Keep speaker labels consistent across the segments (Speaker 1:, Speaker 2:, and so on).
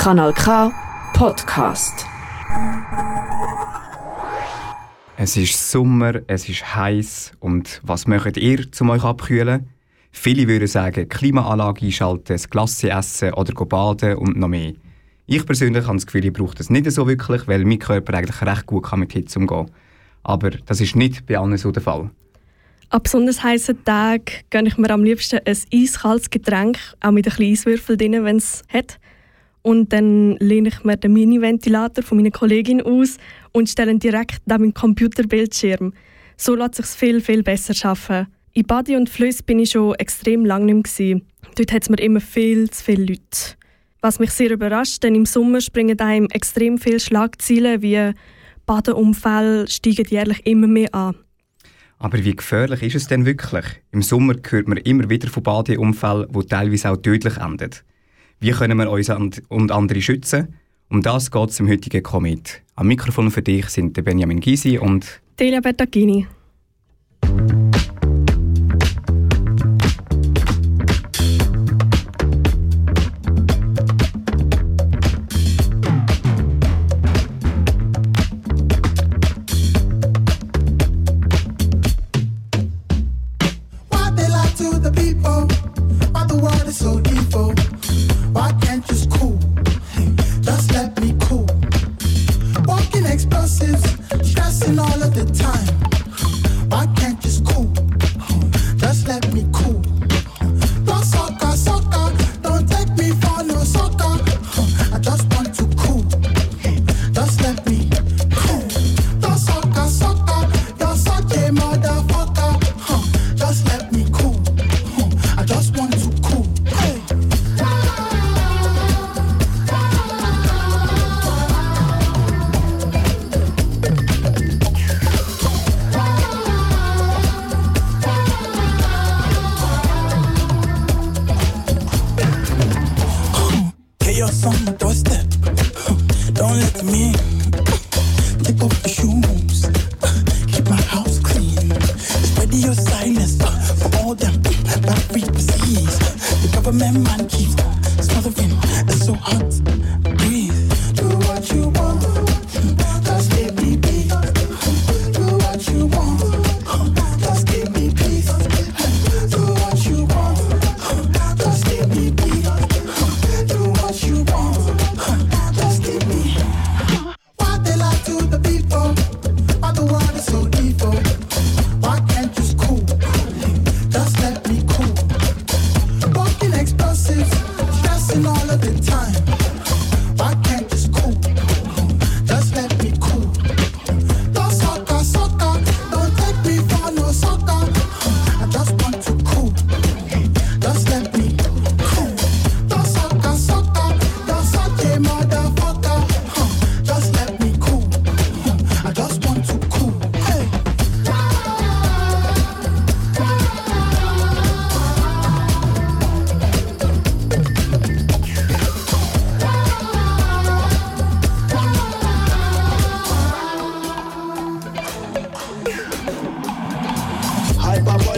Speaker 1: Kanal K Podcast.
Speaker 2: Es ist Sommer, es ist heiß und was möchtet ihr, um euch abkühlen? Viele würden sagen, Klimaanlage einschalten, das Glasse essen oder baden und noch mehr. Ich persönlich habe das Gefühl, ich brauche das nicht so wirklich, weil mein Körper eigentlich recht gut kann mit Hitze umgehen kann. Aber das ist nicht bei allen so der Fall.
Speaker 3: An besonders heißen Tagen gönne ich mir am liebsten ein eiskaltes Getränk, auch mit ein bisschen Eiswürfel drin, wenn es hat. Und dann lehne ich mir den Mini-Ventilator von meiner Kollegin aus und stelle ihn direkt neben meinen Computerbildschirm. So lässt sich viel, viel besser schaffen. In Badi und Flüss bin ich schon extrem lange nicht mehr. Dort hat es mir immer viel zu viele Leute. Was mich sehr überrascht, denn im Sommer springen einem extrem viele Schlagzeilen wie Badeunfälle steigen jährlich immer mehr an.
Speaker 2: Aber wie gefährlich ist es denn wirklich? Im Sommer hört man immer wieder von Badeunfällen, die teilweise auch tödlich enden. Wie können wir uns und andere schützen? Um das geht es im heutigen Komet. Am Mikrofon für dich sind Benjamin Gysi und
Speaker 3: Delia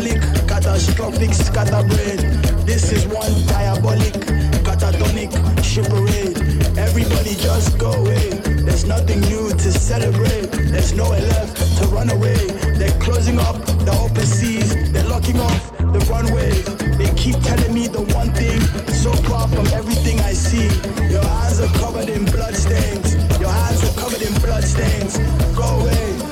Speaker 3: alcoholic,
Speaker 4: catastrophic, scatterbrain. This is one diabolic, catatonic, shipperade. Everybody just go away. There's nothing new to celebrate. There's nowhere left to run away. They're closing up the open seas. They're locking off the runway. They keep telling me the one thing so far from everything I see. Your eyes are covered in bloodstains. Your hands are covered in bloodstains. Go away.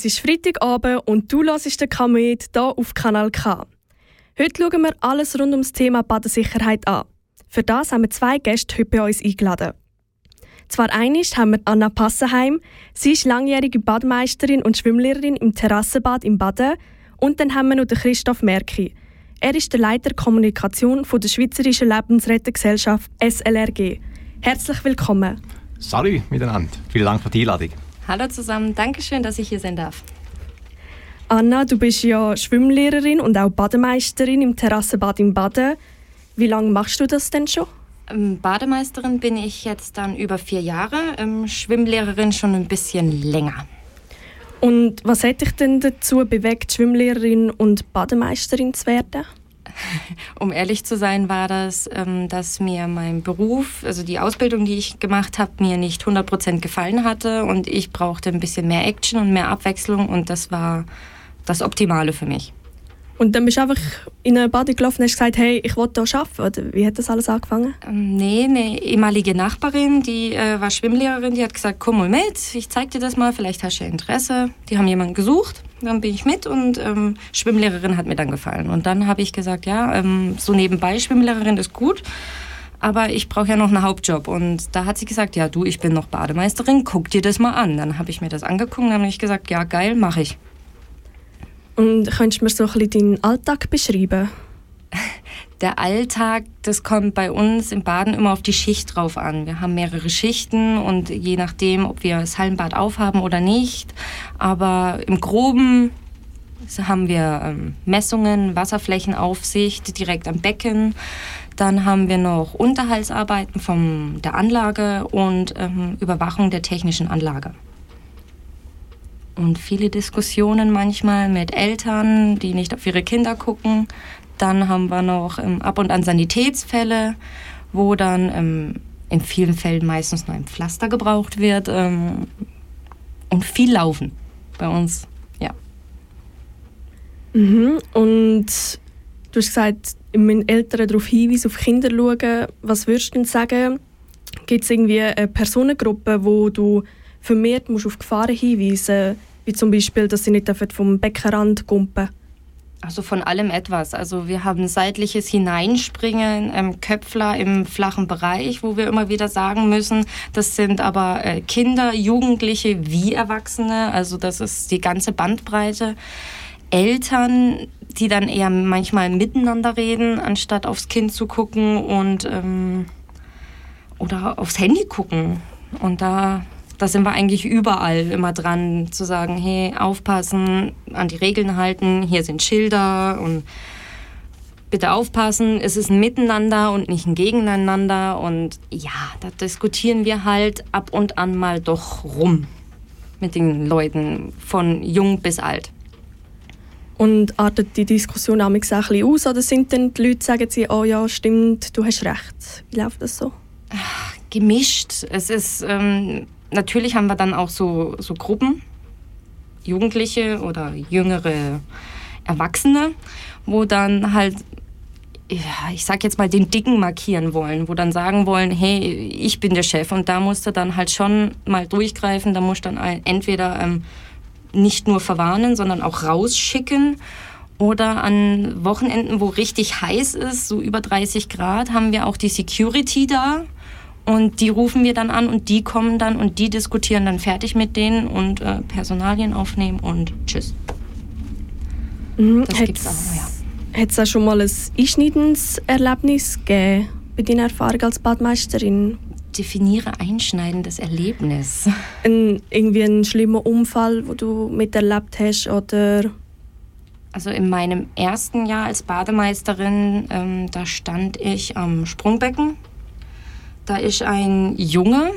Speaker 3: Es ist Freitagabend und du hörst den Kamet hier auf Kanal K. Heute schauen wir alles rund um das Thema Badesicherheit an. Für das haben wir zwei Gäste heute bei uns eingeladen.
Speaker 5: Zwar einig haben wir Anna Passenheim. Sie ist langjährige Badmeisterin und Schwimmlehrerin im Terrassenbad im Baden. Und dann haben wir noch Christoph Merki. Er ist der Leiter Kommunikation der Schweizerischen Lebensrettergesellschaft SLRG. Herzlich willkommen.
Speaker 6: Salut miteinander. Vielen Dank für die Einladung.
Speaker 7: Hallo zusammen, danke schön, dass ich hier sein darf.
Speaker 5: Anna, du bist ja Schwimmlehrerin und auch Bademeisterin im Terrassenbad im Baden. Wie lange machst du das denn schon?
Speaker 7: Ähm, Bademeisterin bin ich jetzt dann über vier Jahre, ähm, Schwimmlehrerin schon ein bisschen länger.
Speaker 5: Und was hat dich denn dazu bewegt, Schwimmlehrerin und Bademeisterin zu werden?
Speaker 7: Um ehrlich zu sein, war das, ähm, dass mir mein Beruf, also die Ausbildung, die ich gemacht habe, mir nicht 100% gefallen hatte und ich brauchte ein bisschen mehr Action und mehr Abwechslung und das war das Optimale für mich.
Speaker 5: Und dann bist du einfach in eine Bade gelaufen und hast gesagt, hey, ich will hier arbeiten. Oder wie hat das alles angefangen?
Speaker 7: Ähm, nee, eine ehemalige Nachbarin, die äh, war Schwimmlehrerin, die hat gesagt, komm mal mit, ich zeig dir das mal, vielleicht hast du Interesse. Die haben jemanden gesucht, dann bin ich mit und ähm, Schwimmlehrerin hat mir dann gefallen. Und dann habe ich gesagt, ja, ähm, so nebenbei Schwimmlehrerin ist gut, aber ich brauche ja noch einen Hauptjob. Und da hat sie gesagt, ja du, ich bin noch Bademeisterin, guck dir das mal an. Dann habe ich mir das angeguckt und dann habe ich gesagt, ja geil, mache ich.
Speaker 5: Und könntest du mir so ein bisschen deinen Alltag beschreiben?
Speaker 7: Der Alltag, das kommt bei uns im Baden immer auf die Schicht drauf an. Wir haben mehrere Schichten und je nachdem, ob wir das Hallenbad aufhaben oder nicht. Aber im Groben haben wir ähm, Messungen, Wasserflächenaufsicht direkt am Becken. Dann haben wir noch Unterhaltsarbeiten von der Anlage und ähm, Überwachung der technischen Anlage und viele Diskussionen manchmal mit Eltern, die nicht auf ihre Kinder gucken. Dann haben wir noch ähm, ab und an Sanitätsfälle, wo dann ähm, in vielen Fällen meistens nur ein Pflaster gebraucht wird ähm, und viel Laufen bei uns, ja.
Speaker 5: Mhm. Und du hast gesagt, wenn Eltern darauf hinweisen, auf Kinder schauen, was würdest du denn sagen? Gibt es irgendwie eine Personengruppe, wo du vermehrt musst auf Gefahren hinweisen wie zum Beispiel, dass sie nicht vom Beckenrand kumpen
Speaker 7: also von allem etwas. Also wir haben seitliches Hineinspringen, ähm, Köpfler im flachen Bereich, wo wir immer wieder sagen müssen, das sind aber äh, Kinder, Jugendliche wie Erwachsene. Also das ist die ganze Bandbreite. Eltern, die dann eher manchmal miteinander reden, anstatt aufs Kind zu gucken und ähm, oder aufs Handy gucken. Und da da sind wir eigentlich überall immer dran zu sagen, hey, aufpassen, an die Regeln halten, hier sind Schilder und bitte aufpassen, es ist ein Miteinander und nicht ein Gegeneinander und ja, da diskutieren wir halt ab und an mal doch rum mit den Leuten von jung bis alt.
Speaker 5: Und artet die Diskussion auch ein bisschen aus oder sind dann die Leute, sagen sie, oh ja, stimmt, du hast recht. Wie läuft das so?
Speaker 7: Gemischt. Es ist... Ähm, natürlich haben wir dann auch so, so Gruppen, Jugendliche oder jüngere Erwachsene, wo dann halt, ja, ich sag jetzt mal, den Dicken markieren wollen, wo dann sagen wollen, hey, ich bin der Chef. Und da musst du dann halt schon mal durchgreifen, da musst du dann entweder ähm, nicht nur verwarnen, sondern auch rausschicken. Oder an Wochenenden, wo richtig heiß ist, so über 30 Grad, haben wir auch die Security da und die rufen wir dann an und die kommen dann und die diskutieren dann fertig mit denen und äh, Personalien aufnehmen und tschüss.
Speaker 5: Mhm. Das gibt's auch, ja. Hat es auch schon mal ein einschneidendes Erlebnis gegeben bei deiner Erfahrung als Badmeisterin?
Speaker 7: Definiere einschneidendes Erlebnis.
Speaker 5: Ein, irgendwie ein schlimmer Unfall, wo du miterlebt hast oder
Speaker 7: also in meinem ersten Jahr als Bademeisterin, ähm, da stand ich am Sprungbecken da ist ein Junge,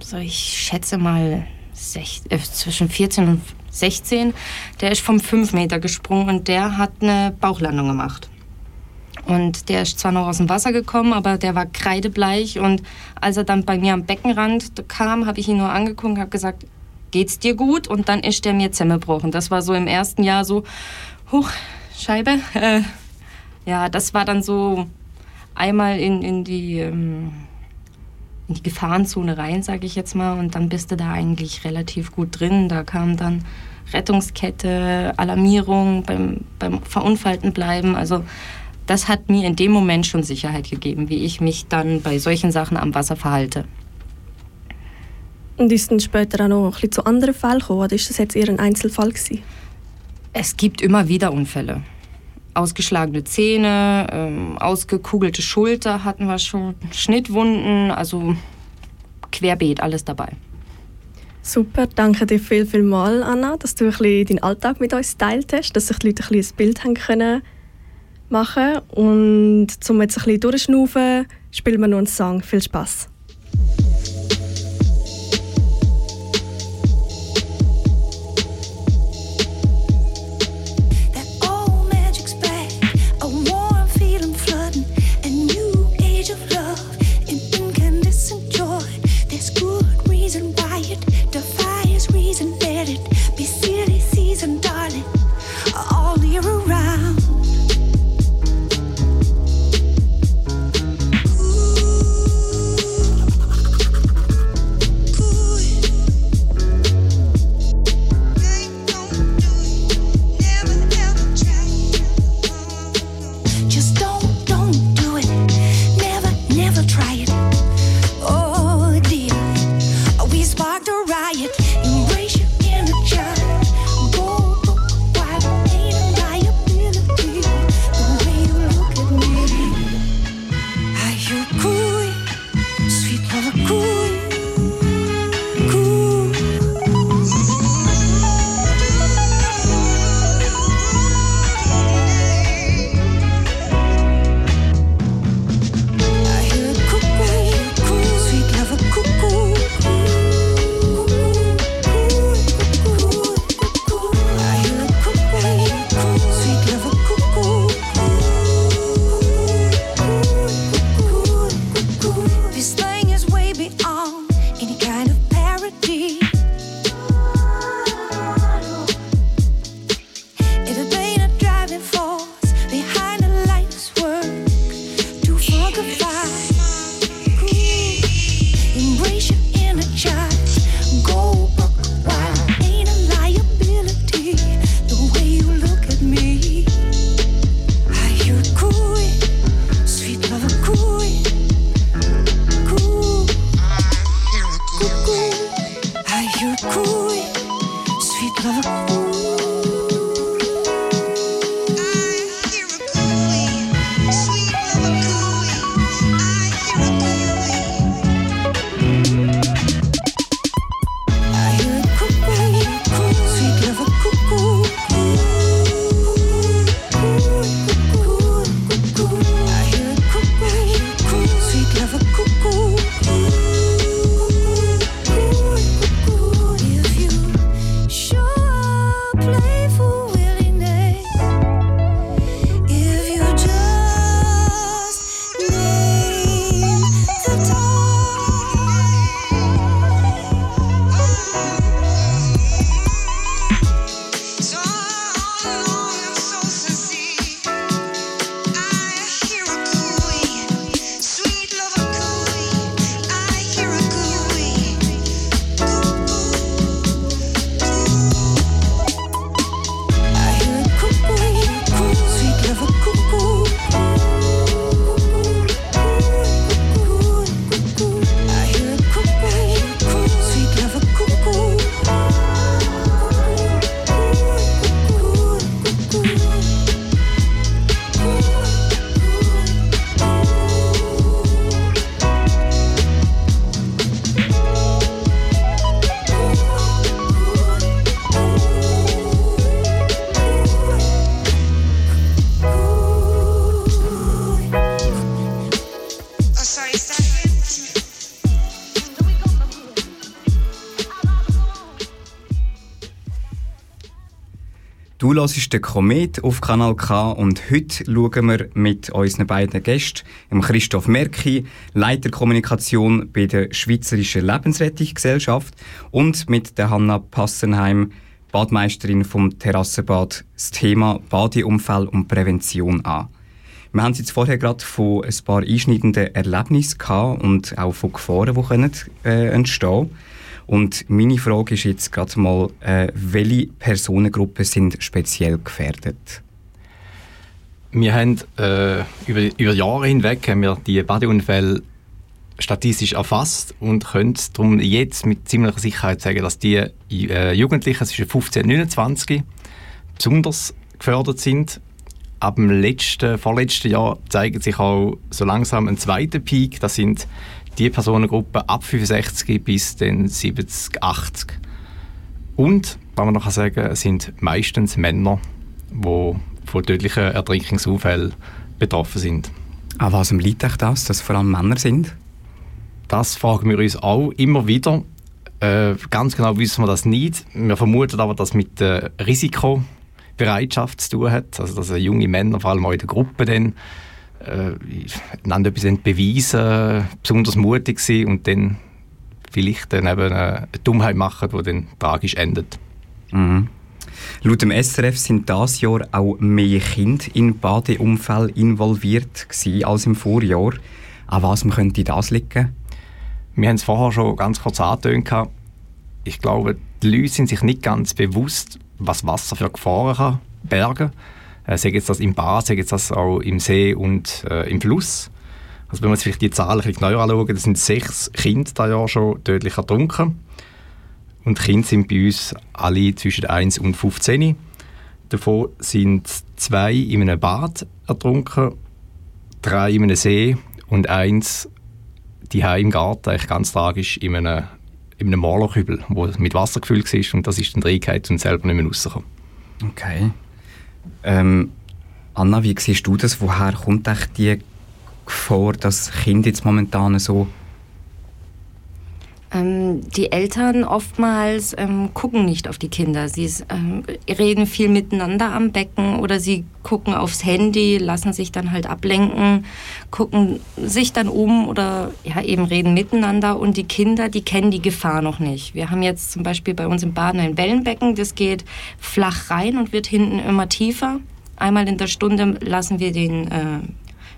Speaker 7: so ich schätze mal sech, äh, zwischen 14 und 16, der ist vom 5 Meter gesprungen und der hat eine Bauchlandung gemacht. Und der ist zwar noch aus dem Wasser gekommen, aber der war kreidebleich. Und als er dann bei mir am Beckenrand kam, habe ich ihn nur angeguckt und habe gesagt, geht's dir gut? Und dann ist der mir zusammengebrochen. Das war so im ersten Jahr so, huch, Scheibe. Äh, ja, das war dann so einmal in, in die... Ähm, in die Gefahrenzone rein, sage ich jetzt mal. Und dann bist du da eigentlich relativ gut drin. Da kam dann Rettungskette, Alarmierung, beim, beim Verunfallten bleiben. Also das hat mir in dem Moment schon Sicherheit gegeben, wie ich mich dann bei solchen Sachen am Wasser verhalte.
Speaker 8: Und ist dann später auch noch ein bisschen zu anderen Fällen gekommen? Oder ist das jetzt eher ein Einzelfall gewesen?
Speaker 7: Es gibt immer wieder Unfälle. Ausgeschlagene Zähne, ähm, ausgekugelte Schulter hatten wir schon, Schnittwunden, also querbeet, alles dabei.
Speaker 8: Super, danke dir viel, viel mal, Anna, dass du ein bisschen deinen Alltag mit uns teilt hast, dass sich die Leute ein, bisschen ein Bild haben können machen Und um jetzt ein bisschen durchschnaufen, spielen wir noch einen Song. Viel Spaß!
Speaker 2: Hörst den Komet auf Kanal K und heute schauen wir mit unseren beiden Gästen, Christoph Merki, Leiter Kommunikation bei der Schweizerischen Lebensrettungsgesellschaft und mit der Hanna Passenheim, Badmeisterin vom Terrassenbad, das Thema Badeunfall und Prävention an. Wir haben jetzt vorher gerade von ein paar einschneidenden Erlebnissen gehabt und auch von Gefahren, die können, äh, entstehen können. Und meine Frage ist jetzt gerade mal, äh, welche Personengruppen sind speziell gefährdet?
Speaker 6: Wir haben äh, über, über Jahre hinweg haben wir die Badeunfälle statistisch erfasst und können darum jetzt mit ziemlicher Sicherheit sagen, dass die äh, Jugendlichen zwischen 15 und 29 besonders gefördert sind. Ab dem letzten, vorletzten Jahr zeigt sich auch so langsam ein zweiter Peak. Das sind die Personengruppen ab 65 bis dann 70, 80. Und, was man noch sagen sind meistens Männer, die von tödlichen Ertrinkungsunfällen betroffen sind.
Speaker 2: An was liegt euch das, dass vor allem Männer sind?
Speaker 6: Das fragen wir uns auch immer wieder. Äh, ganz genau wissen wir das nicht. Wir vermuten aber, dass mit der Risikobereitschaft zu tun hat. Also, dass junge Männer, vor allem auch in der Gruppe, dann äh, etwas beweisen, besonders mutig sind und dann vielleicht dann eben eine Dummheit machen, die dann tragisch endet.
Speaker 2: Mhm. Laut dem SRF sind dieses Jahr auch mehr Kinder in Badeunfälle involviert als im Vorjahr. An was könnte das liegen?
Speaker 6: Wir haben es vorher schon ganz kurz angetönt. Ich glaube, die Leute sind sich nicht ganz bewusst, was Wasser für Gefahren kann bergen kann. Äh, jetzt das im Bad, sagen jetzt das auch im See und äh, im Fluss. Also wenn uns vielleicht die Zahlen ein bisschen genauer anschauen, das sind sechs Kinder da Jahr schon tödlich ertrunken. Und Kinder sind bei uns alle zwischen 1 und 15. Davon sind zwei in einem Bad ertrunken, drei in einem See und eins die im Garten, eigentlich ganz tragisch, in einem, in einem Malerkübel, wo mit Wasser gefüllt war und das ist dann reingehalten und selber nicht mehr rausgekommen.
Speaker 2: Okay. Ähm, Anna, wie siehst du das? Woher kommt echt die Gefahr, dass Kinder jetzt momentan so
Speaker 7: ähm, die Eltern oftmals ähm, gucken nicht auf die Kinder. Sie ähm, reden viel miteinander am Becken oder sie gucken aufs Handy, lassen sich dann halt ablenken, gucken sich dann um oder ja, eben reden miteinander. Und die Kinder, die kennen die Gefahr noch nicht. Wir haben jetzt zum Beispiel bei uns im Baden ein Wellenbecken, das geht flach rein und wird hinten immer tiefer. Einmal in der Stunde lassen wir den äh,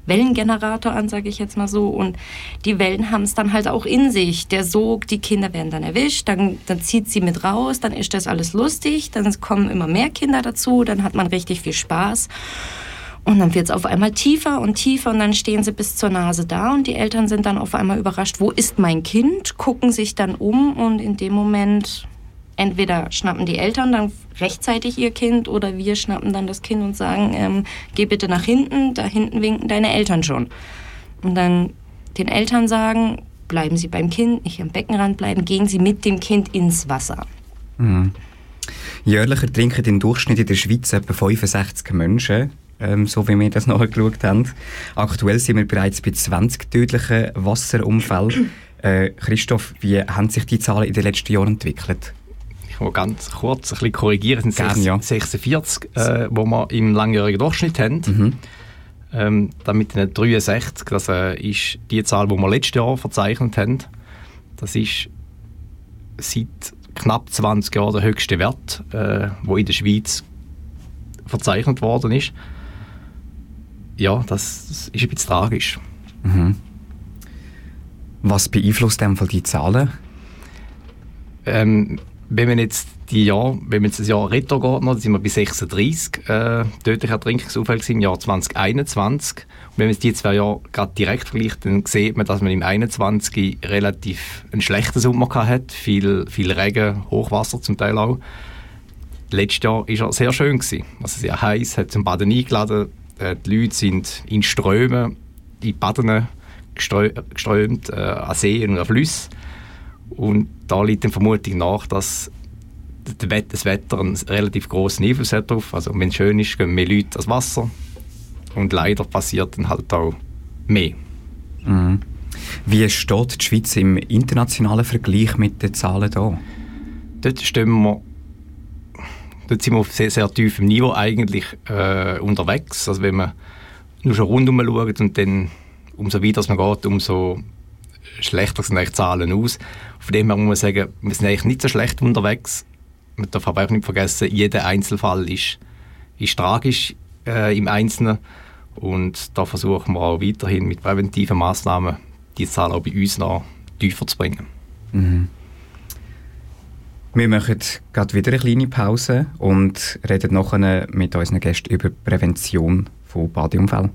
Speaker 7: Wellengenerator an, sage ich jetzt mal so. Und die Wellen haben es dann halt auch in sich. Der Sog, die Kinder werden dann erwischt, dann, dann zieht sie mit raus, dann ist das alles lustig, dann kommen immer mehr Kinder dazu, dann hat man richtig viel Spaß. Und dann wird es auf einmal tiefer und tiefer und dann stehen sie bis zur Nase da und die Eltern sind dann auf einmal überrascht, wo ist mein Kind, gucken sich dann um und in dem Moment entweder schnappen die Eltern dann rechtzeitig ihr Kind oder wir schnappen dann das Kind und sagen, ähm, geh bitte nach hinten, da hinten winken deine Eltern schon. Und dann den Eltern sagen, bleiben Sie beim Kind, nicht am Beckenrand bleiben, gehen Sie mit dem Kind ins Wasser.
Speaker 2: Mhm. Jährlich trinken im Durchschnitt in der Schweiz etwa 65 Menschen, ähm, so wie wir das nachgeschaut haben. Aktuell sind wir bereits bei 20 tödlichen Wasserunfällen. Äh, Christoph, wie haben sich die Zahlen in den letzten Jahren entwickelt?
Speaker 6: Ich ganz kurz ein bisschen korrigieren, sind Gern, 6, ja. 46, äh, wo wir im langjährigen Durchschnitt haben. Mhm. Ähm, damit 63, das äh, ist die Zahl, die wir letztes Jahr verzeichnet haben. Das ist seit knapp 20 Jahren der höchste Wert, äh, wo in der Schweiz verzeichnet worden ist. Ja, das, das ist ein bisschen tragisch.
Speaker 2: Mhm. Was beeinflusst denn die Zahlen?
Speaker 6: Ähm, wenn man jetzt die Jahr, wenn man jetzt das Jahr Retro geht, dann sind wir bei 36 äh, tödliche Ertrinkungsunfälle im Jahr 2021. Und wenn man die zwei Jahre gerade direkt vergleicht, dann sieht man, dass man im 21 relativ einen schlechten Sommer hat, viel, viel Regen, Hochwasser zum Teil auch. Letztes Jahr war er sehr schön gewesen. Also sehr heiß, hat zum Baden eingeladen. Äh, die Leute sind in Strömen, in Baden geströmt, äh, an Seen und an Flüssen. Und da liegt die Vermutung nach, dass das Wetter einen relativ großen Einfluss hat darauf. Also wenn es schön ist, gehen mehr Leute ans Wasser. Und leider passiert dann halt auch mehr.
Speaker 2: Mhm. Wie steht die Schweiz im internationalen Vergleich mit den Zahlen da?
Speaker 6: Dort stehen wir dort sind wir auf sehr, sehr tiefem Niveau eigentlich äh, unterwegs. Also wenn man nur schon rundum schaut und dann umso weiter man geht, umso schlechter sind die Zahlen aus. Von dem her muss man sagen, wir sind eigentlich nicht so schlecht unterwegs. Man darf aber auch nicht vergessen, jeder Einzelfall ist, ist tragisch äh, im Einzelnen. Und da versuchen wir auch weiterhin mit präventiven Maßnahmen die Zahl auch bei uns noch tiefer zu bringen.
Speaker 2: Mhm. Wir machen gerade wieder eine kleine Pause und reden nachher mit unseren Gästen über Prävention von Badeunfällen.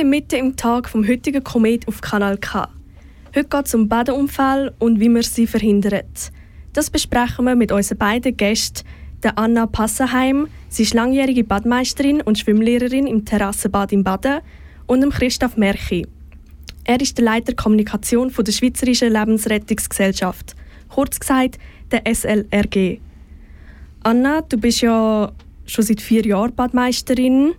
Speaker 5: Sind mitten im Tag vom heutigen Komet auf Kanal K. Heute geht es um Badeunfälle und wie man sie verhindert. Das besprechen wir mit unseren beiden Gästen, der Anna Passenheim, sie ist langjährige Badmeisterin und Schwimmlehrerin im Terrassenbad im Baden, und dem Christoph Merchi. Er ist der Leiter Kommunikation der Schweizerischen Lebensrettungsgesellschaft, kurz gesagt der SLRG. Anna, du bist ja schon seit vier Jahren Badmeisterin,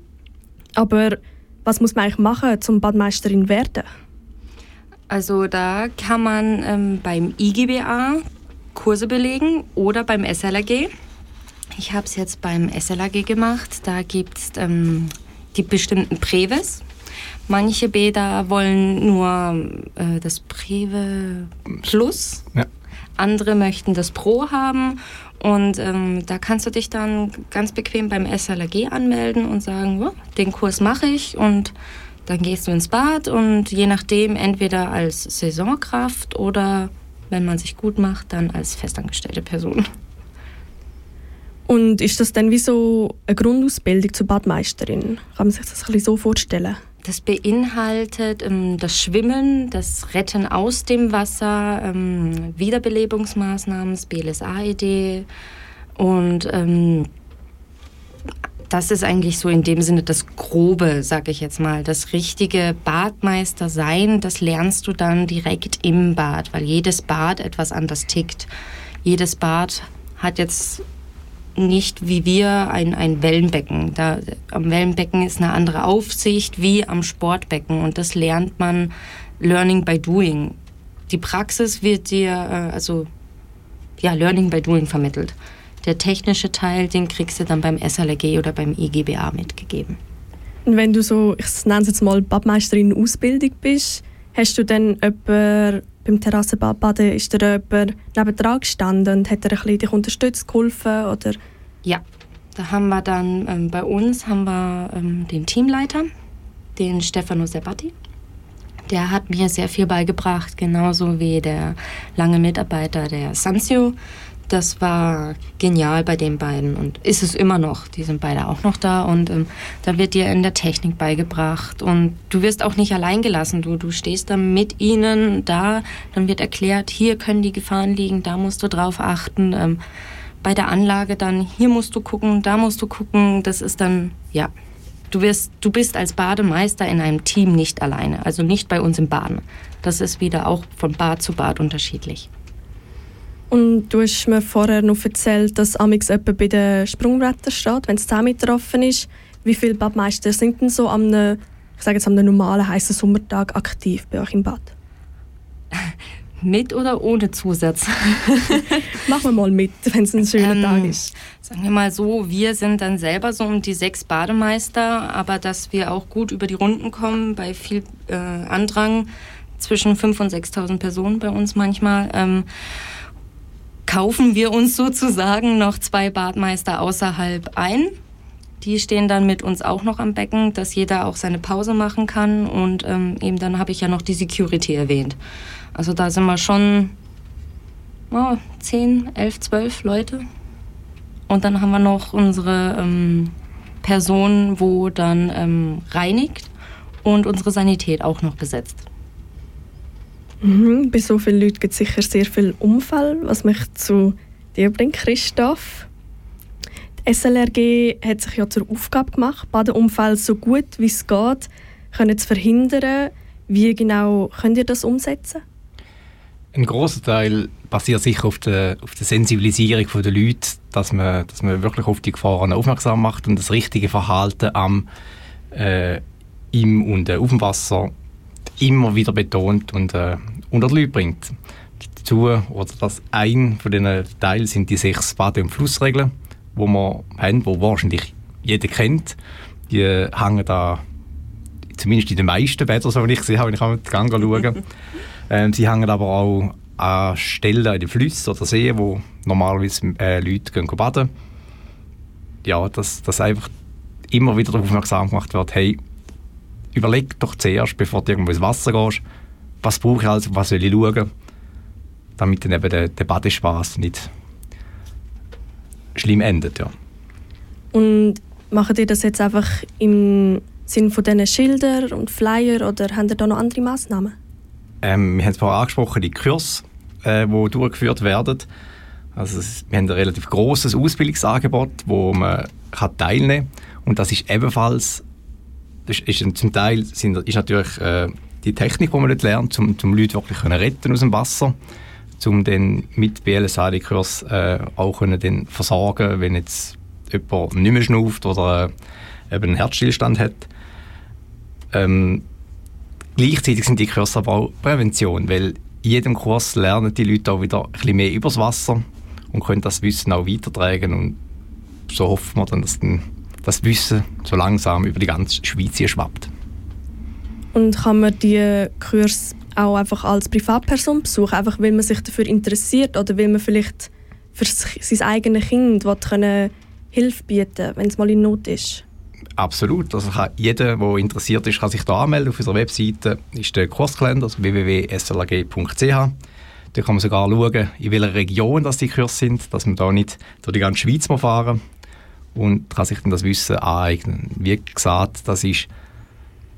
Speaker 5: aber was muss man eigentlich machen, um Badmeisterin zu werden?
Speaker 7: Also da kann man ähm, beim IGBA Kurse belegen oder beim SLRG. Ich habe es jetzt beim SLRG gemacht. Da gibt es ähm, die bestimmten Preves. Manche Bäder wollen nur äh, das Preve Plus. Ja. Andere möchten das Pro haben. Und ähm, da kannst du dich dann ganz bequem beim SLRG anmelden und sagen, oh, den Kurs mache ich und dann gehst du ins Bad und je nachdem entweder als Saisonkraft oder wenn man sich gut macht, dann als festangestellte Person.
Speaker 5: Und ist das dann wie so eine Grundausbildung zur Badmeisterin? Kann man sich das ein bisschen so vorstellen?
Speaker 7: Das beinhaltet ähm, das Schwimmen, das Retten aus dem Wasser, ähm, Wiederbelebungsmaßnahmen, BLSA-ID und ähm, das ist eigentlich so in dem Sinne das Grobe, sage ich jetzt mal. Das richtige Badmeister sein, das lernst du dann direkt im Bad, weil jedes Bad etwas anders tickt. Jedes Bad hat jetzt nicht wie wir ein, ein Wellenbecken. Da, am Wellenbecken ist eine andere Aufsicht wie am Sportbecken und das lernt man Learning by Doing. Die Praxis wird dir, äh, also ja, Learning by Doing vermittelt. Der technische Teil, den kriegst du dann beim SLG oder beim IGBA mitgegeben.
Speaker 5: Wenn du so, ich nenne es jetzt mal Badmeisterin in Ausbildung bist, hast du dann jemanden beim Terrassenbadbaden ist da jemand nebendran gestanden und hat er ein dich unterstützt, geholfen? Oder?
Speaker 7: Ja, da haben wir dann ähm, bei uns haben wir ähm, den Teamleiter, den Stefano Serbatti. Der hat mir sehr viel beigebracht, genauso wie der lange Mitarbeiter der Sanzio das war genial bei den beiden und ist es immer noch. Die sind beide auch noch da und ähm, da wird dir in der Technik beigebracht und du wirst auch nicht allein gelassen. Du, du stehst da mit ihnen da, dann wird erklärt, hier können die Gefahren liegen, da musst du drauf achten. Ähm, bei der Anlage dann, hier musst du gucken, da musst du gucken. Das ist dann, ja, du, wirst, du bist als Bademeister in einem Team nicht alleine, also nicht bei uns im Baden. Das ist wieder auch von Bad zu Bad unterschiedlich.
Speaker 5: Und du hast mir vorher noch erzählt, dass Amix etwa bei den Sprungbrettern steht, wenn es 10 Meter offen ist. Wie viele Badmeister sind denn so am, ich sage jetzt am normalen heißen Sommertag aktiv bei euch im Bad?
Speaker 7: Mit oder ohne Zusatz?
Speaker 5: Machen wir mal mit, wenn es ein schöner ähm, Tag ist.
Speaker 7: Sagen wir mal so, wir sind dann selber so um die sechs Bademeister, aber dass wir auch gut über die Runden kommen bei viel äh, Andrang zwischen 5.000 und 6.000 Personen bei uns manchmal. Ähm, kaufen wir uns sozusagen noch zwei Badmeister außerhalb ein. Die stehen dann mit uns auch noch am Becken, dass jeder auch seine Pause machen kann. Und ähm, eben dann habe ich ja noch die Security erwähnt. Also da sind wir schon oh, 10, 11, 12 Leute. Und dann haben wir noch unsere ähm, Person, wo dann ähm, reinigt und unsere Sanität auch noch besetzt.
Speaker 5: Mhm, bei so vielen Leuten gibt es sicher sehr viel Unfall, was mich zu dir bringt, Christoph. Die SLRG hat sich ja zur Aufgabe gemacht, Badeunfälle so gut wie es geht können zu verhindern. Wie genau könnt ihr das umsetzen?
Speaker 6: Ein großer Teil basiert sicher auf der, auf der Sensibilisierung der Leute, dass man, dass man wirklich auf die Gefahren aufmerksam macht und das richtige Verhalten am, äh, im und äh, auf dem Wasser immer wieder betont und äh, unter die Leute bringt. Dazu, oder das ein von diesen Teilen sind die sechs Bade- und Flussregeln, die wir haben, die wahrscheinlich jeder kennt. Die hängen da zumindest in den meisten Bädern, so wie ich sie habe, wenn ich am Gang schaue. ähm, sie hängen aber auch an Stellen in den Flüssen oder Seen, wo normalerweise äh, Leute gehen baden. Ja, dass, dass einfach immer wieder darauf aufmerksam gemacht wird, hey, überleg doch zuerst, bevor du irgendwo ins Wasser gehst, was brauche ich also, was soll ich schauen, damit dann eben der, der Badespaß nicht schlimm endet. Ja.
Speaker 5: Und macht ihr das jetzt einfach im Sind von diesen Schilder und Flyer oder haben ihr da noch andere Massnahmen?
Speaker 6: Ähm, wir haben es vorhin angesprochen, die Kurse, äh, die durchgeführt werden. Also wir haben ein relativ großes Ausbildungsangebot, wo man kann teilnehmen kann. Und das ist ebenfalls, das ist, zum Teil sind, ist natürlich äh, die Technik, die man nicht lernt, um, um Leute wirklich können retten aus dem Wasser, um dann mit BLSA-Kurs äh, auch können dann versorgen, wenn jetzt jemand nicht mehr schnauft oder äh, eben einen Herzstillstand hat. Ähm, gleichzeitig sind die Kurse aber auch Prävention, weil in jedem Kurs lernen die Leute auch wieder ein bisschen mehr über das Wasser und können das Wissen auch weitertragen und so hoffen wir dann, dass dann das Wissen so langsam über die ganze Schweiz hier schwappt.
Speaker 5: Und kann man die Kurs auch einfach als Privatperson besuchen, einfach weil man sich dafür interessiert oder weil man vielleicht für sein eigenes Kind können Hilfe bieten wenn es mal in Not ist?
Speaker 6: Absolut. Also kann jeder, der interessiert ist, kann sich da anmelden. Auf unserer Webseite ist der Kurskalender, also www.slag.ch. Da kann man sogar schauen, in welcher Region das die Kurse sind, dass man da nicht durch die ganze Schweiz fahren muss und kann sich dann das Wissen aneignen. Wie gesagt, das ist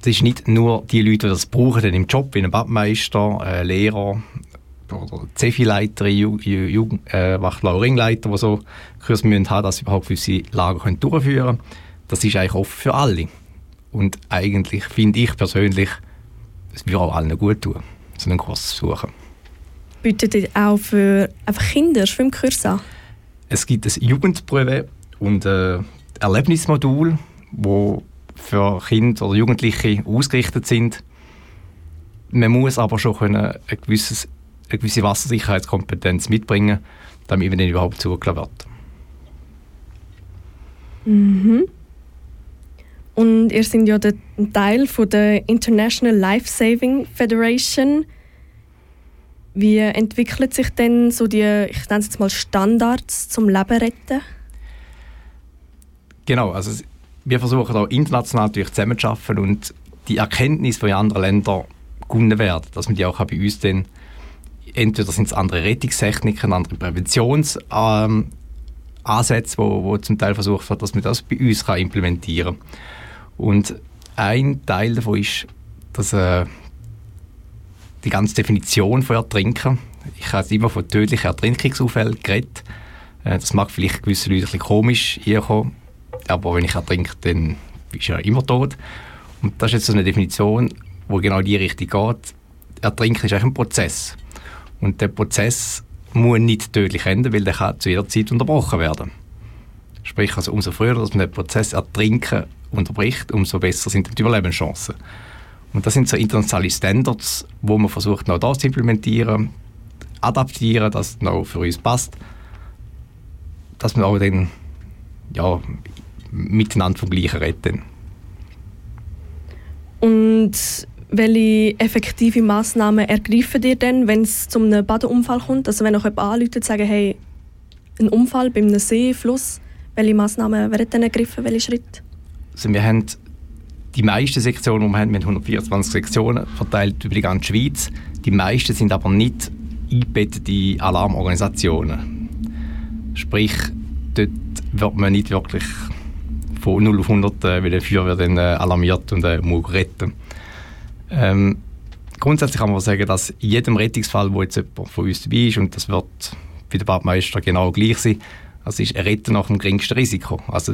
Speaker 6: das ist nicht nur die Leute, die das brauchen im Job, wie ein Badmeister, äh, Lehrer oder Zefi-Leiter, äh, Wachtlauringleiter, die so Kurs müssen haben, dass sie überhaupt gewisse Lager können durchführen können. Das ist eigentlich offen für alle. Und eigentlich finde ich persönlich, es würde auch allen gut tun, so einen Kurs zu suchen.
Speaker 5: Bietet ihr auch für einfach Kinder Schwimmkurse an?
Speaker 6: Es gibt ein Jugendprojekt und ein Erlebnismodul, wo für Kinder oder Jugendliche ausgerichtet sind. Man muss aber schon können ein gewisses, eine gewisse Wassersicherheitskompetenz mitbringen, damit man dann überhaupt zugelassen wird.
Speaker 5: Mhm. Und ihr seid ja ein Teil von der International Life Saving Federation. Wie entwickelt sich denn so die, ich nenne es jetzt mal Standards zum Leben retten?
Speaker 6: Genau, also wir versuchen auch international natürlich zusammenzuarbeiten und die Erkenntnis von anderen Ländern gewonnen werden, dass man die auch bei uns dann entweder sind es andere Rettungstechniken, andere Präventionsansätze, wo, wo zum Teil versucht wird, dass man das bei uns kann implementieren kann. Und ein Teil davon ist, dass äh, die ganze Definition von Ertrinken, ich habe immer von tödlichen Ertrinkungsunfällen geredet, äh, das mag vielleicht gewisse Leute ein bisschen komisch kommen, aber wenn ich ertrinke, dann bist du ja immer tot. Und das ist jetzt so eine Definition, wo genau in die Richtung geht. Ertrinken ist eigentlich ein Prozess. Und der Prozess muss nicht tödlich enden, weil der kann zu jeder Zeit unterbrochen werden. Sprich, also umso früher dass man den Prozess Ertrinken unterbricht, umso besser sind die Überlebenschancen. Und das sind so internationale Standards, wo man versucht, noch das zu implementieren, adaptieren, dass es noch für uns passt, dass man auch dann ja, miteinander vom Gleichen reden.
Speaker 5: Und welche effektive Massnahmen ergreifen ihr denn, wenn es zu einem Badeunfall kommt? Also wenn euch jemand anruft und sagt, hey, ein Unfall bei einem See, Fluss, welche Massnahmen werden dann ergriffen, welche Schritte?
Speaker 6: Also wir haben die meisten Sektionen, die wir haben, wir haben 124 Sektionen verteilt über die ganze Schweiz. Die meisten sind aber nicht eingebettete Alarmorganisationen. Sprich, dort wird man nicht wirklich von 0 auf 100 äh, wie der Feuerwehr dann äh, alarmiert und äh, muss retten. Ähm, grundsätzlich kann man sagen, dass in jedem Rettungsfall, wo jetzt jemand von uns dabei ist, und das wird bei der Badmeister genau gleich sein, also ist ein Retten nach dem geringsten Risiko. Also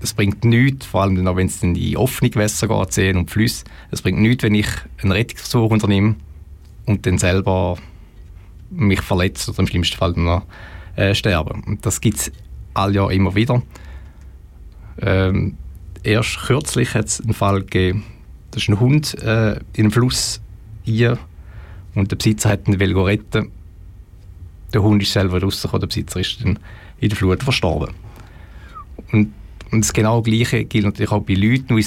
Speaker 6: es bringt nichts, vor allem wenn es dann in offene Gewässer geht, Seen und Flüsse, es bringt nichts, wenn ich einen Rettungsversuch unternehme und dann selber mich verletze oder im schlimmsten Fall noch äh, sterbe. Und das gibt es all Jahr immer wieder. Ähm, erst kürzlich hat es einen Fall gegeben, da ist ein Hund äh, in einem Fluss hier und der Besitzer hat ihn retten. Der Hund ist selber rausgekommen, der Besitzer ist dann in der Flut verstorben. Und, und das genau Gleiche gilt natürlich auch bei Leuten,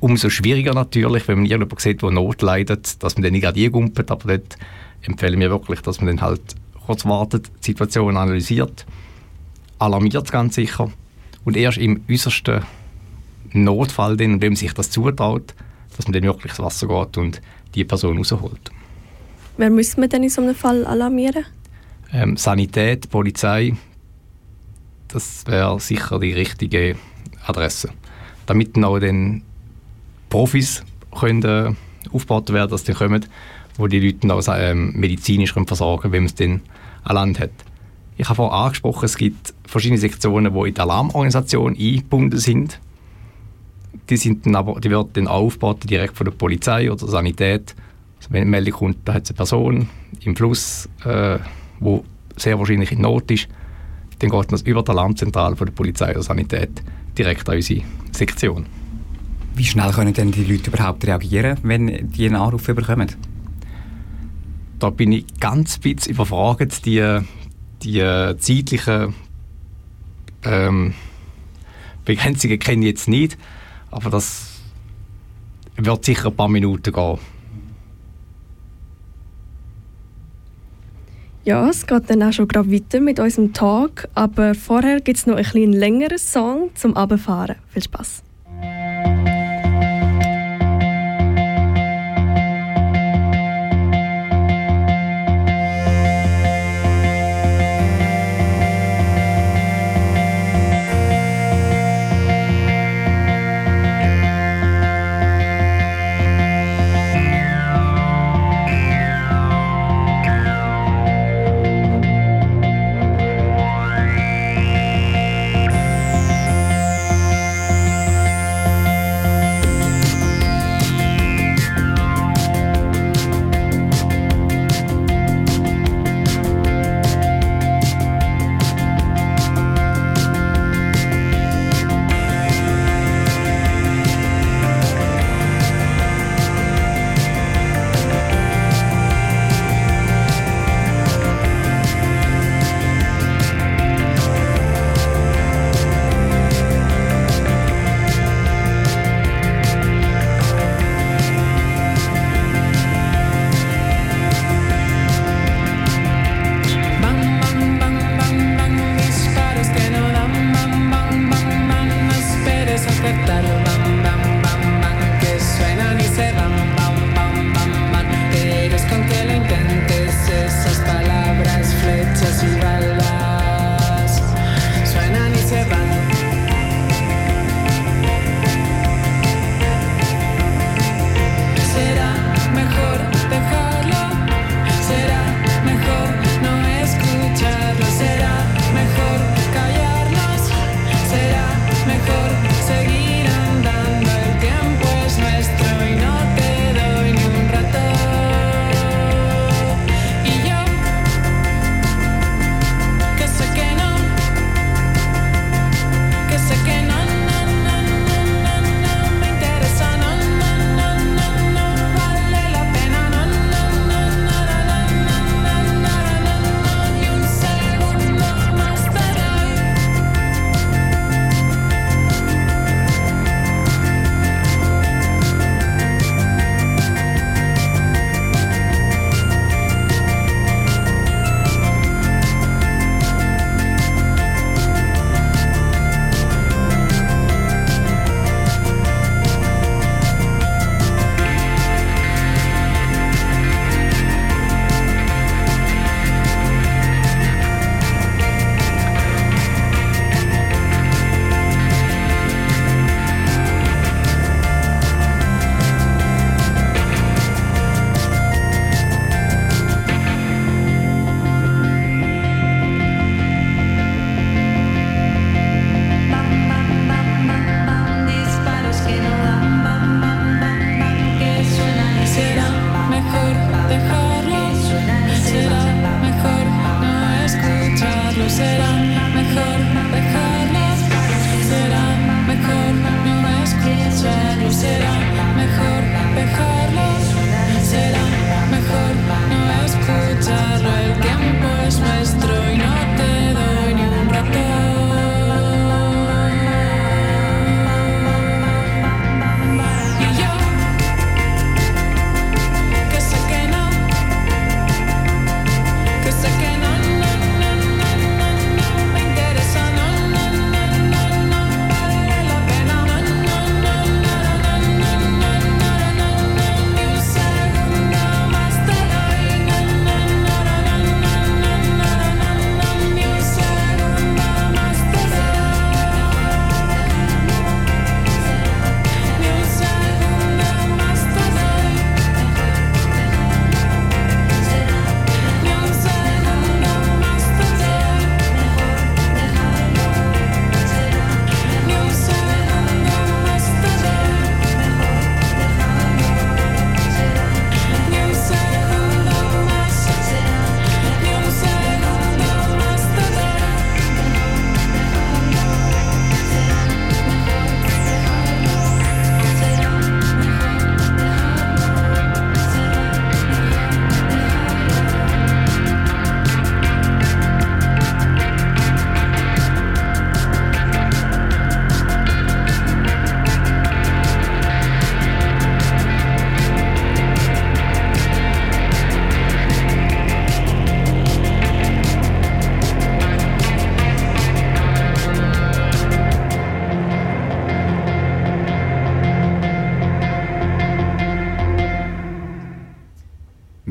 Speaker 6: umso schwieriger natürlich, wenn man jemanden sieht, der Not leidet, dass man dann nicht gerade eingumpelt, aber dort empfehlen wir wirklich, dass man dann halt kurz wartet, die Situation analysiert, alarmiert ganz sicher und erst im äußersten Notfall, dann, wenn man sich das zutraut, dass man dann wirklich ins Wasser geht und die Person rausholt.
Speaker 5: Wer müsste man denn in so einem Fall alarmieren?
Speaker 6: Ähm, Sanität, Polizei, das wäre sicher die richtige Adresse. Damit auch dann Profis können, äh, aufgebaut werden, dass die kommen, wo die Leute auch ähm, medizinisch können versorgen können, wenn man es dann an Land hat. Ich habe vorhin angesprochen, es gibt verschiedene Sektionen, die in die Alarmorganisation eingebunden sind. Die, sind dann aber, die werden dann aufgebaut direkt von der Polizei oder der Sanität. Also wenn eine Meldung kommt, da hat es eine Person im Fluss, äh, wo sehr wahrscheinlich in Not ist, dann geht das über die Alarmzentrale von der Polizei oder Sanität direkt an unsere Sektion.
Speaker 2: Wie schnell können denn die Leute überhaupt reagieren, wenn die einen Anruf bekommen?
Speaker 6: Da bin ich ganz bisschen überfragt. Die, die äh, zeitlichen ähm, Begrenzungen kenne ich jetzt nicht, aber das wird sicher ein paar Minuten gehen.
Speaker 5: Ja, es geht dann auch schon gerade weiter mit unserem Talk, aber vorher gibt es noch ein bisschen längeren Song zum Abfahren. Viel Spaß!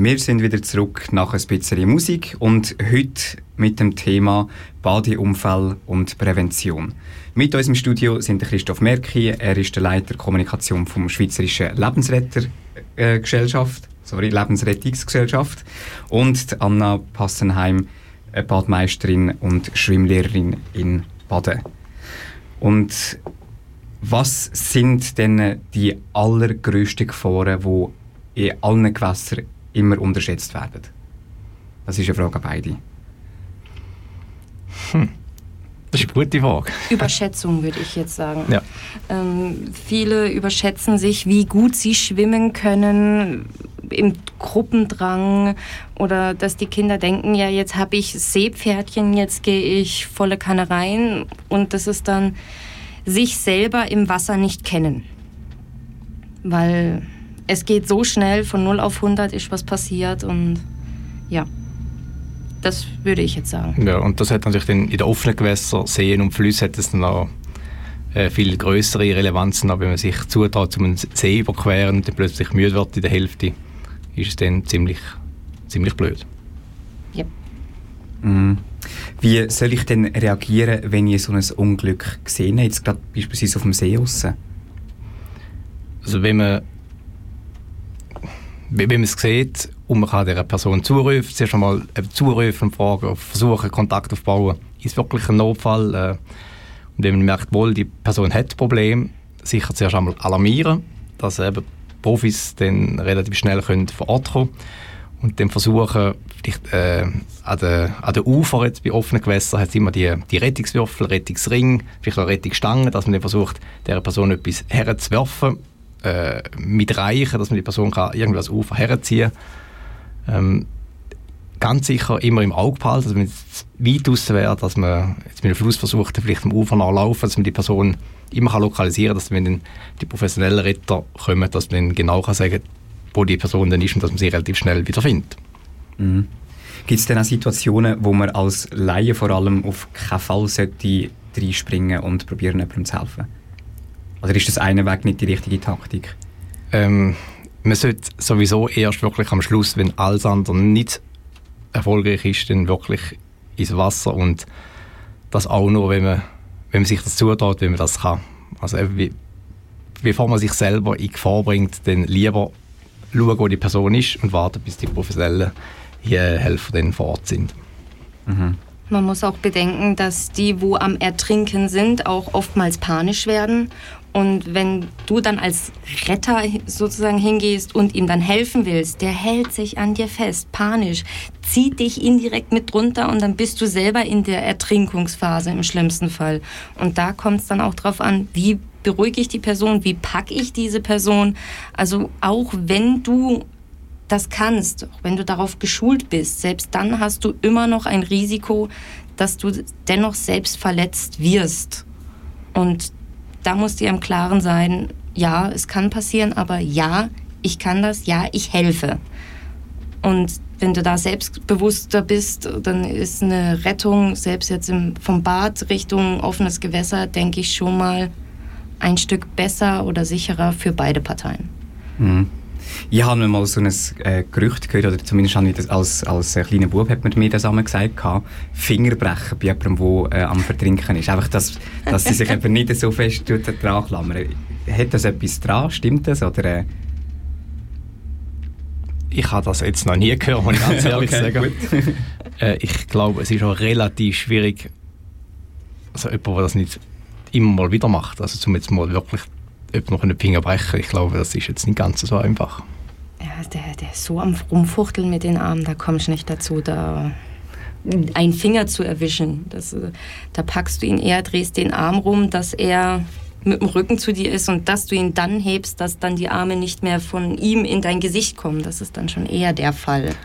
Speaker 2: Wir sind wieder zurück nach ein bisschen Musik und heute mit dem Thema Badeunfall und Prävention. Mit uns im Studio sind Christoph Merki, er ist der Leiter Kommunikation vom Schweizerischen Lebensrettergesellschaft, sorry, Lebensrettungsgesellschaft und Anna Passenheim, Badmeisterin und Schwimmlehrerin in Baden. Und was sind denn die allergrößten Gefahren, die in allen Gewässern immer unterschätzt werden? Das ist eine Frage an beide.
Speaker 6: Hm. Das ist eine gute Frage.
Speaker 7: Überschätzung würde ich jetzt sagen.
Speaker 6: Ja.
Speaker 7: Ähm, viele überschätzen sich, wie gut sie schwimmen können im Gruppendrang oder dass die Kinder denken, ja, jetzt habe ich Seepferdchen, jetzt gehe ich volle Kanne rein und das ist dann sich selber im Wasser nicht kennen. Weil es geht so schnell, von 0 auf 100 ist was passiert und ja, das würde ich jetzt sagen.
Speaker 6: Ja, und das hat natürlich dann in den offenen Gewässern, Seen und Flüssen hat es dann auch äh, viel größere Relevanzen, wenn man sich zutraut, um einen See überqueren und dann plötzlich müde wird in der Hälfte, ist es dann ziemlich, ziemlich blöd.
Speaker 7: Ja.
Speaker 2: Mhm. Wie soll ich denn reagieren, wenn ich so ein Unglück gesehen habe, jetzt gerade beispielsweise auf dem See aussen?
Speaker 6: Also wenn man wenn man es sieht und man kann dieser Person zurufen, zuerst einmal zurufen und fragen, versuchen, Kontakt aufzubauen. Ist wirklich ein Notfall? Äh, und wenn man merkt, wohl, die Person hat Problem, sicher zuerst einmal alarmieren, dass eben Profis dann relativ schnell können vor Ort kommen und dann versuchen, vielleicht äh, an den, an Ufer jetzt bei offenen Gewässern hat es immer die, die Rettungswürfel, Rettungsring, vielleicht auch Rettungsstangen, dass man dann versucht, dieser Person etwas herzuwerfen äh, mit Reichen, dass man die Person kann irgendwas Ufer herziehen kann. Ähm, ganz sicher immer im Auge behalten, dass man weit raus wäre, dass man jetzt mit dem Fluss versucht, vielleicht am Ufer nachlaufen, dass man die Person immer kann lokalisieren kann, dass wenn die professionellen Retter kommen, dass man genau kann sagen wo die Person dann ist und dass man sie relativ schnell wieder findet.
Speaker 2: Mhm. Gibt es denn auch Situationen, wo man als Laie vor allem auf keinen Fall sollte reinspringen und probieren, jemandem zu helfen? Oder ist das eine Weg nicht die richtige Taktik?
Speaker 6: Ähm, man sollte sowieso erst wirklich am Schluss, wenn alles andere nicht erfolgreich ist, dann wirklich ins Wasser und das auch nur, wenn man, wenn man sich das zutraut, wenn man das kann. Also wie, bevor man sich selber in Gefahr bringt, dann lieber schauen, wo die Person ist und warten, bis die professionellen Helfer dann vor Ort sind.
Speaker 7: Mhm. Man muss auch bedenken, dass die, wo am Ertrinken sind, auch oftmals panisch werden. Und wenn du dann als Retter sozusagen hingehst und ihm dann helfen willst, der hält sich an dir fest, panisch, zieht dich indirekt mit drunter und dann bist du selber in der Ertrinkungsphase im schlimmsten Fall. Und da kommt es dann auch darauf an, wie beruhige ich die Person, wie packe ich diese Person. Also auch wenn du das kannst, auch wenn du darauf geschult bist, selbst dann hast du immer noch ein Risiko, dass du dennoch selbst verletzt wirst. Und da musst du dir im Klaren sein, ja, es kann passieren, aber ja, ich kann das, ja, ich helfe. Und wenn du da selbstbewusster bist, dann ist eine Rettung, selbst jetzt im, vom Bad Richtung offenes Gewässer, denke ich schon mal ein Stück besser oder sicherer für beide Parteien.
Speaker 2: Mhm. Ich habe mal so ein äh, Gerücht gehört, oder zumindest habe ich das als, als äh, kleiner Bub hat man mir das einmal gesagt, gehabt, Fingerbrechen bei jemandem, der äh, am Vertrinken ist. Einfach, dass, dass sie sich eben nicht so fest dran klammern. Hat das etwas dran? Stimmt das? Oder, äh?
Speaker 6: Ich habe das jetzt noch nie gehört, muss ich ganz ehrlich okay, sagen. äh, ich glaube, es ist auch relativ schwierig, also jemand, der das nicht immer mal wieder macht, also zum jetzt mal wirklich ob noch einen Finger brechen. Ich glaube, das ist jetzt nicht ganz so einfach.
Speaker 7: Ja, der, der ist so am Rumfuchteln mit den Armen, da kommst du nicht dazu, da einen Finger zu erwischen. Das, da packst du ihn eher, drehst den Arm rum, dass er mit dem Rücken zu dir ist und dass du ihn dann hebst, dass dann die Arme nicht mehr von ihm in dein Gesicht kommen. Das ist dann schon eher der Fall.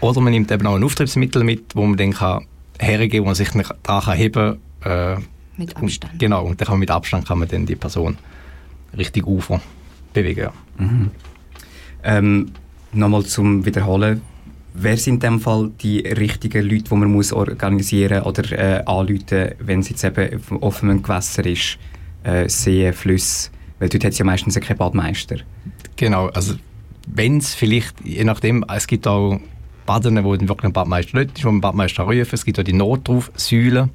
Speaker 6: Oder man nimmt eben auch ein Auftriebsmittel mit, wo man dann kann hergeben, wo man sich daran heben kann. Äh,
Speaker 7: mit Abstand.
Speaker 6: Und, genau, und dann kann man mit Abstand kann man dann die Person Richtung Ufer bewegen. Ja. Mhm.
Speaker 2: Ähm, Nochmal zum Wiederholen. Wer sind in dem Fall die richtigen Leute, die man muss organisieren oder äh, anrufen, wenn es jetzt eben auf offenem Gewässer ist, äh, Seen, Flüsse? Weil dort hat es ja meistens keinen Badmeister.
Speaker 6: Genau, also wenn es vielleicht, je nachdem, es gibt auch Baden, wo wirklich ein Badmeister nicht ist, wo man Badmeister rufen. Es gibt auch die Notrufsäulen,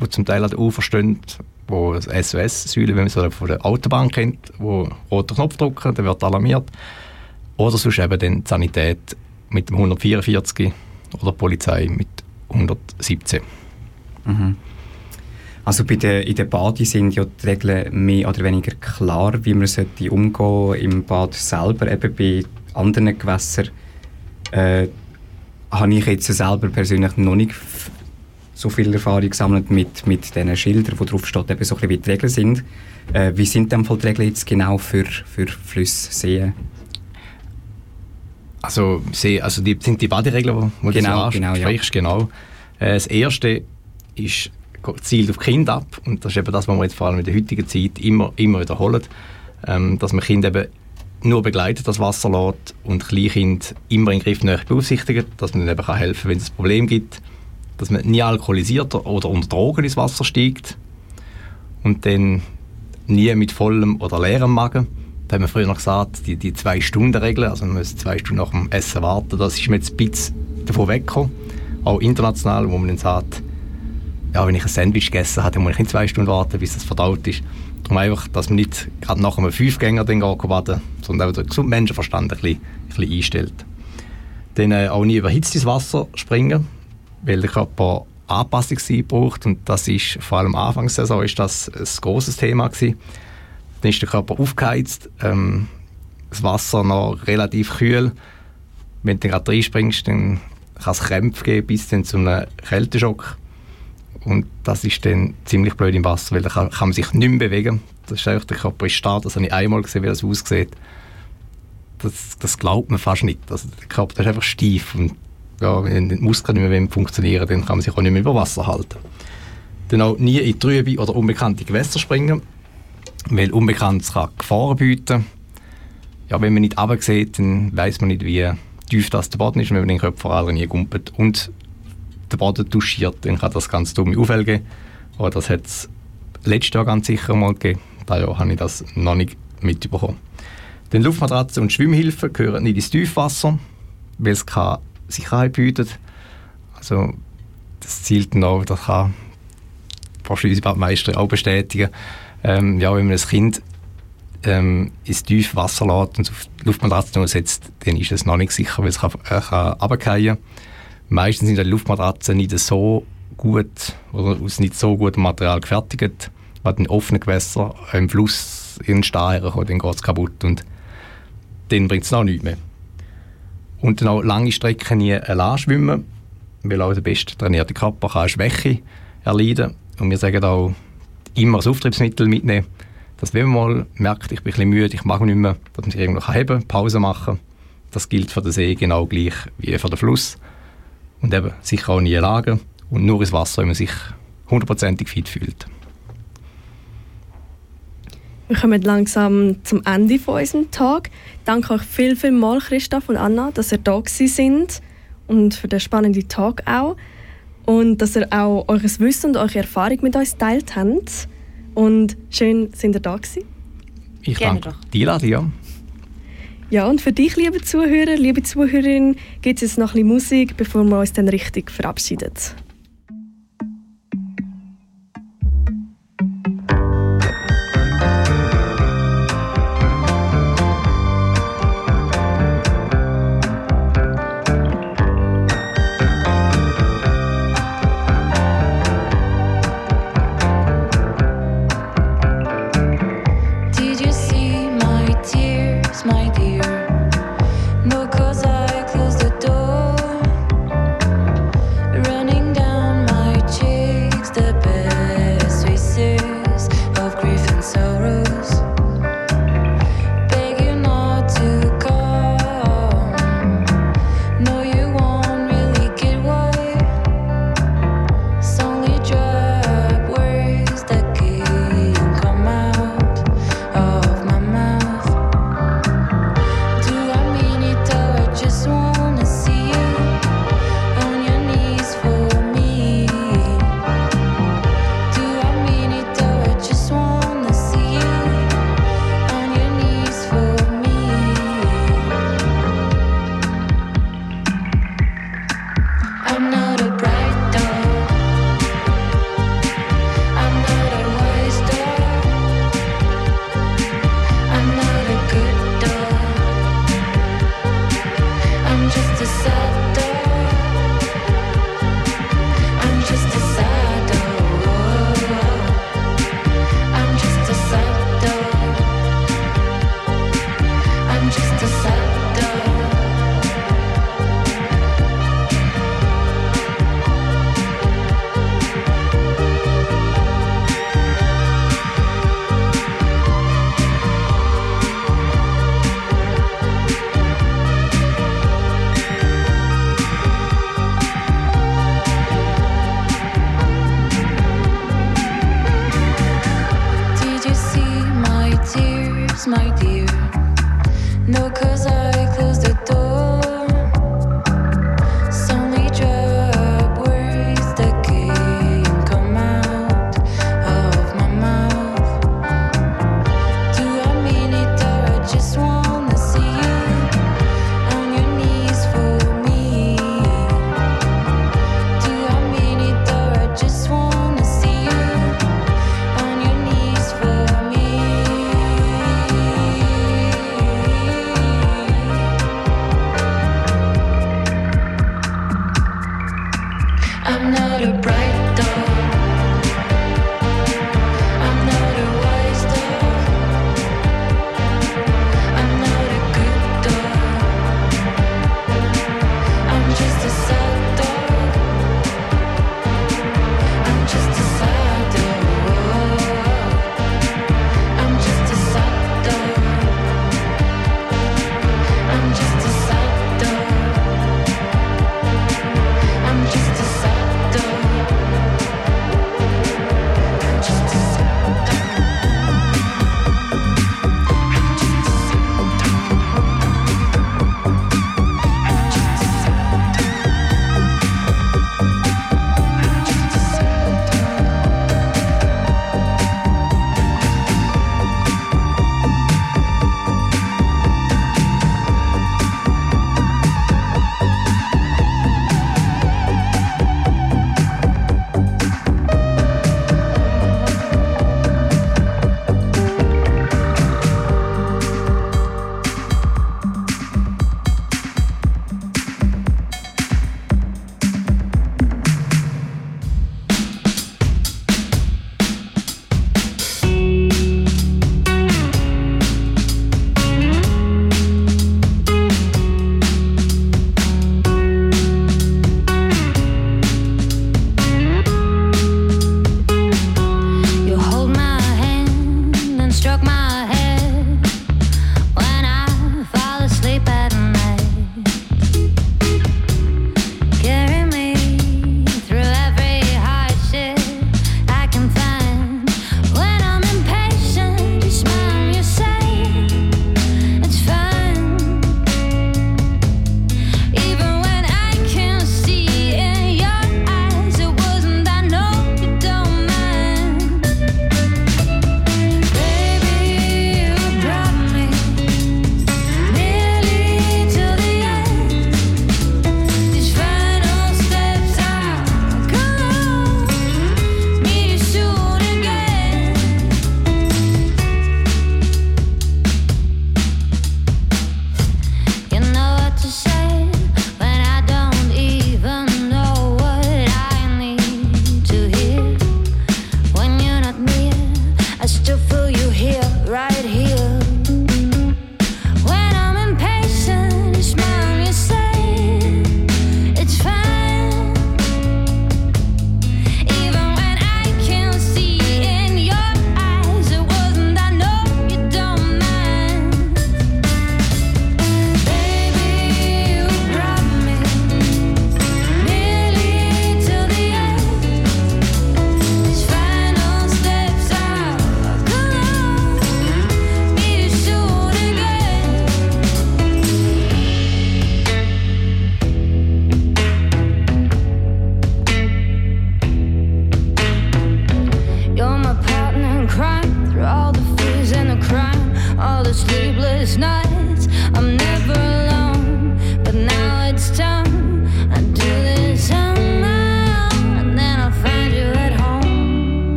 Speaker 6: die zum Teil an der Ufer stehen, wo SOS-Säulen, wenn man sie von der Autobahn kennt, wo roter Knopf drücken, dann wird alarmiert. Oder sonst eben die Sanität mit dem 144 oder die Polizei mit 117.
Speaker 2: Mhm. Also bei der, in der Bade sind ja die Regeln mehr oder weniger klar, wie man sollte umgehen im Bad selber. Eben bei anderen Gewässern äh, habe ich jetzt selber persönlich noch nicht so viel Erfahrung gesammelt mit, mit diesen Schildern, wo drauf steht, eben so ein wie die Regeln sind. Äh, wie sind denn die Regeln jetzt genau für, für Flüsse, Seen?
Speaker 6: Also, also die, sind die Baderegeln, die
Speaker 2: genau, du genau,
Speaker 6: ja. genau. Äh, das erste ist zielt auf Kind ab und das ist eben das, was wir jetzt vor allem in der heutigen Zeit immer, immer wiederholen, ähm, dass man Kinder eben nur begleitet das Wasser lässt und Kleinkind immer in Griff beaufsichtigt, dass man ihnen eben helfen kann, wenn es ein Problem gibt, dass man nie alkoholisiert oder unter Drogen ins Wasser steigt und dann nie mit vollem oder leerem Magen. Da haben wir früher noch gesagt, die, die Zwei-Stunden-Regel, also man muss zwei Stunden nach dem Essen warten, das ist mir jetzt ein bisschen davon weggekommen. Auch international, wo man dann sagt, ja, wenn ich ein Sandwich gegessen habe, dann muss ich nicht zwei Stunden warten, bis das verdaut ist. Darum einfach, dass man nicht gerade nach einem Fünfgänger den baden sondern auch den gesunden Menschenverstand ein bisschen, ein bisschen einstellt. Dann äh, auch nie überhitztes Wasser springen, weil der Körper Anpassungszeit braucht und das ist vor allem Anfangssaison ist das ein großes Thema gewesen. Dann ist der Körper aufgeheizt, ähm, das Wasser noch relativ kühl. Wenn du gerade reinspringst, dann kann es Krämpfe geben bis dann zu einem Kälteschock. Und das ist dann ziemlich blöd im Wasser, weil da kann, kann man sich nicht mehr bewegen. Das ist einfach, der Körper ist starr, das habe ich einmal gesehen, wie das aussieht. Das, das glaubt man fast nicht. Also der Körper ist einfach steif und ja, wenn die Muskeln nicht mehr funktionieren dann kann man sich auch nicht mehr über Wasser halten. Dann auch nie in trübe oder unbekannte Gewässer springen, weil Unbekanntes kann Gefahren bieten. Ja, wenn man nicht sieht, dann weiß man nicht, wie tief das der Boden ist, wenn man den Kopf vor allem nie gumpelt. Und der Boden duschiert, dann kann das ganz dumme Aufwell geben. Aber das hat es letztes Jahr ganz sicher mal gegeben. Dieses Jahr habe ich das noch nicht mitbekommen. Denn Luftmatratzen und Schwimmhilfen gehören nicht ins Tiefwasser, weil es keine Sicherheit bietet. Also das zielt dann auch, das kann wahrscheinlich unsere Meister auch bestätigen. Ähm, ja, wenn man ein Kind ähm, ins tiefe Wasser lässt und auf die Luftmatratze setzt, dann ist es noch nicht sicher, weil es kann, äh, kann. Meistens sind die Luftmatratzen nicht so gut oder aus nicht so gutem Material gefertigt. Wenn in offenen Gewässern im Fluss in den Stein kommt, dann geht es kaputt und dann bringt es noch nichts mehr. Und dann auch lange Strecken nie schwimmen, weil auch der best trainierte Körper kann Schwäche erleiden. Und wir sagen auch, immer das Auftriebsmittel mitnehmen, dass wenn man mal merkt, ich bin ein bisschen müde, ich mag nicht mehr, dass man sich irgendwo heben Pause machen Das gilt für den See genau gleich wie für den Fluss. Und eben sicher auch nie lagen und nur ins Wasser, wenn man sich hundertprozentig fit fühlt.
Speaker 5: Wir kommen langsam zum Ende von unserem Tag. Danke euch viel, viel mal, Christoph und Anna, dass ihr da sind und für den spannenden Tag auch. Und dass ihr auch eures Wissen und eure Erfahrung mit uns teilt habt. Und schön, sind ihr da gewesen.
Speaker 6: Ich Gerne danke doch. dir, ja.
Speaker 5: Ja, und für dich, liebe Zuhörer, liebe Zuhörerin, gibt es jetzt noch ein bisschen Musik, bevor wir uns dann richtig verabschieden.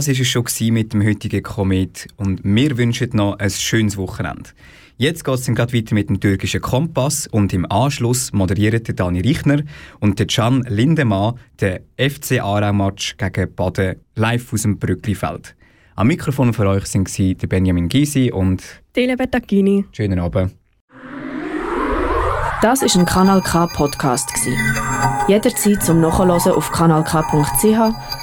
Speaker 2: Das ist es schon mit dem heutigen Komet und wir wünschen noch ein schönes Wochenende. Jetzt geht es dann gerade weiter mit dem türkischen Kompass und im Anschluss moderieren der Dani Richner und der Can Lindemann den FC Aarau-Match gegen Baden live aus dem Brücklifeld. Am Mikrofon für euch sind der Benjamin Gysi und
Speaker 5: Dele Bettagini.
Speaker 2: Schönen Abend.
Speaker 1: Das ist ein Kanal K Podcast Jederzeit zum Nachhören auf kanalk.ch